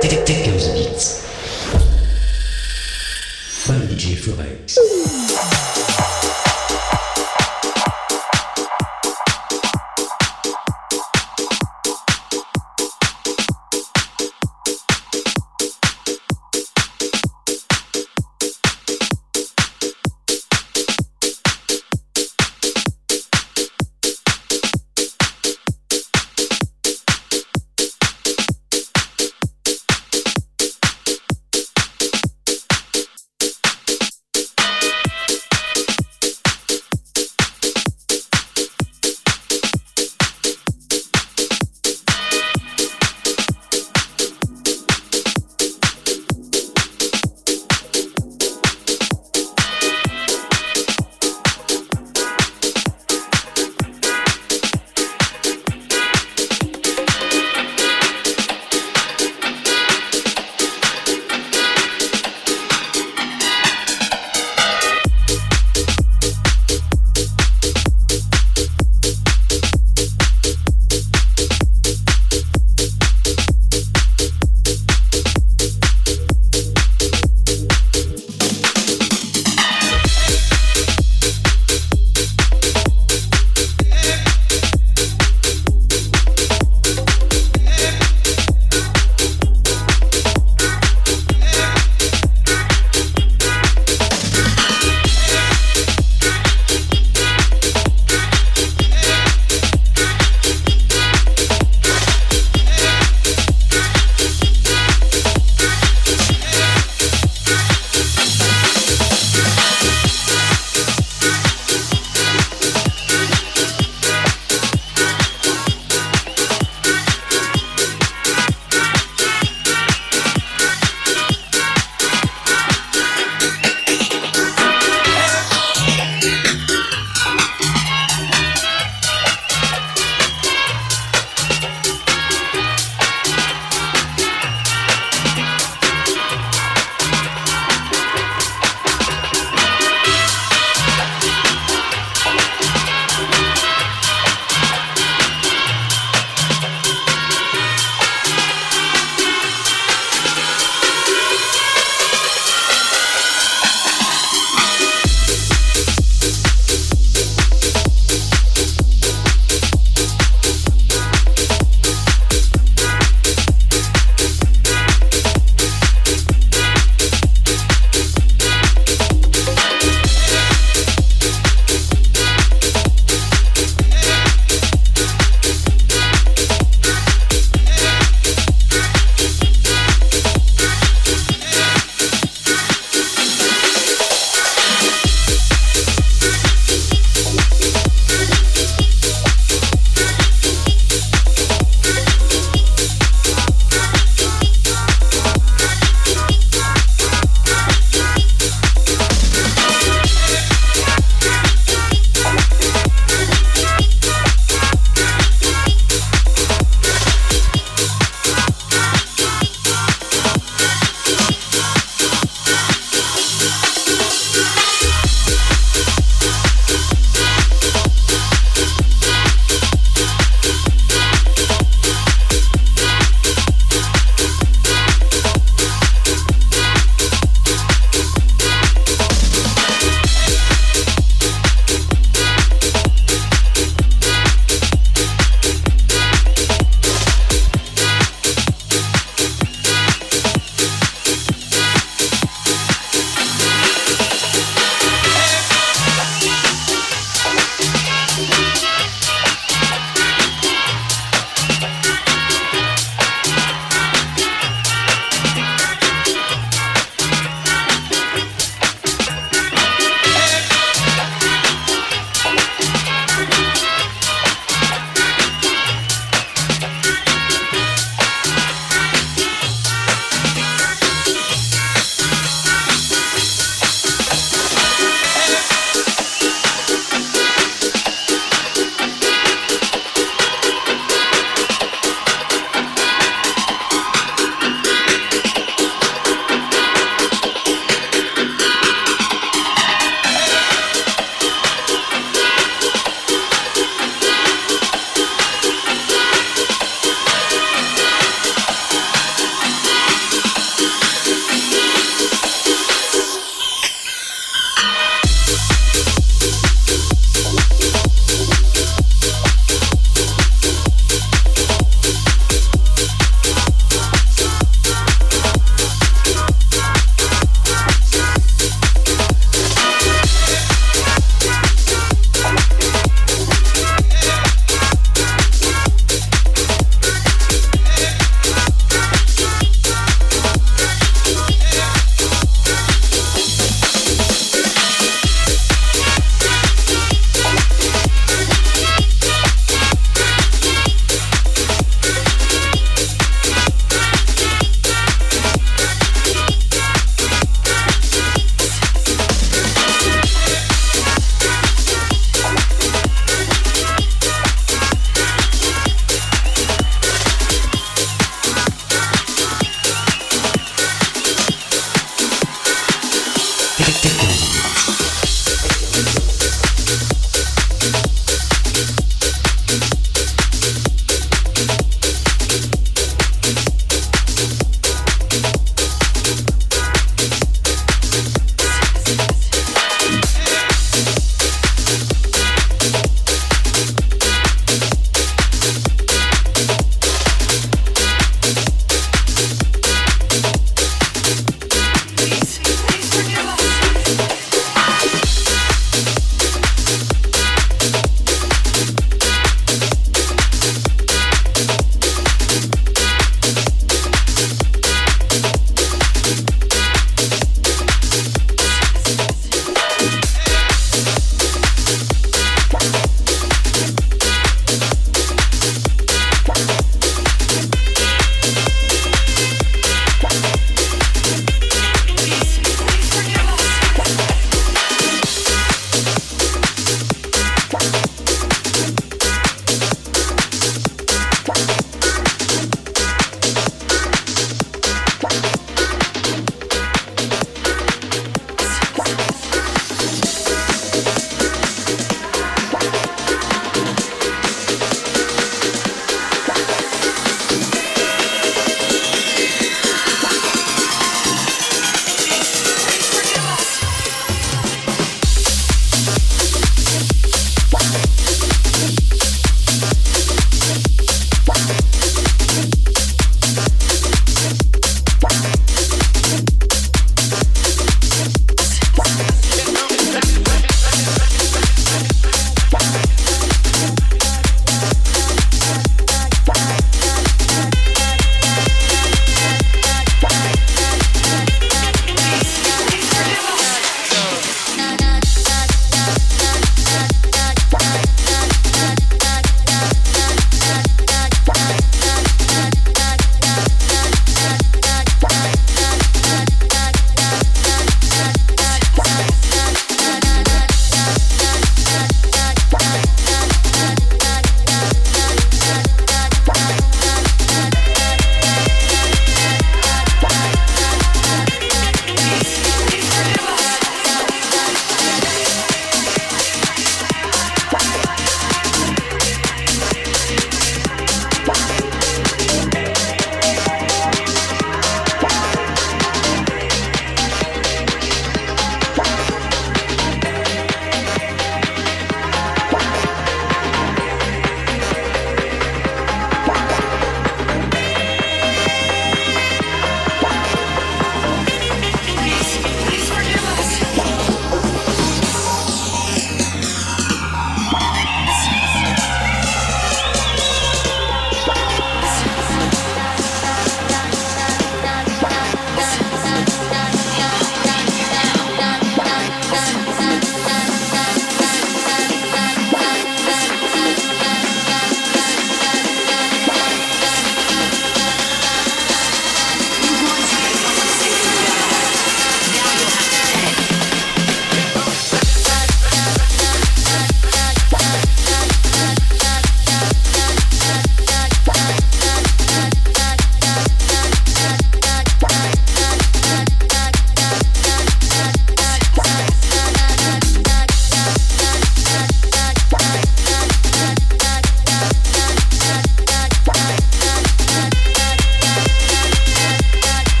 Techhouse Beats. By DJ Forex.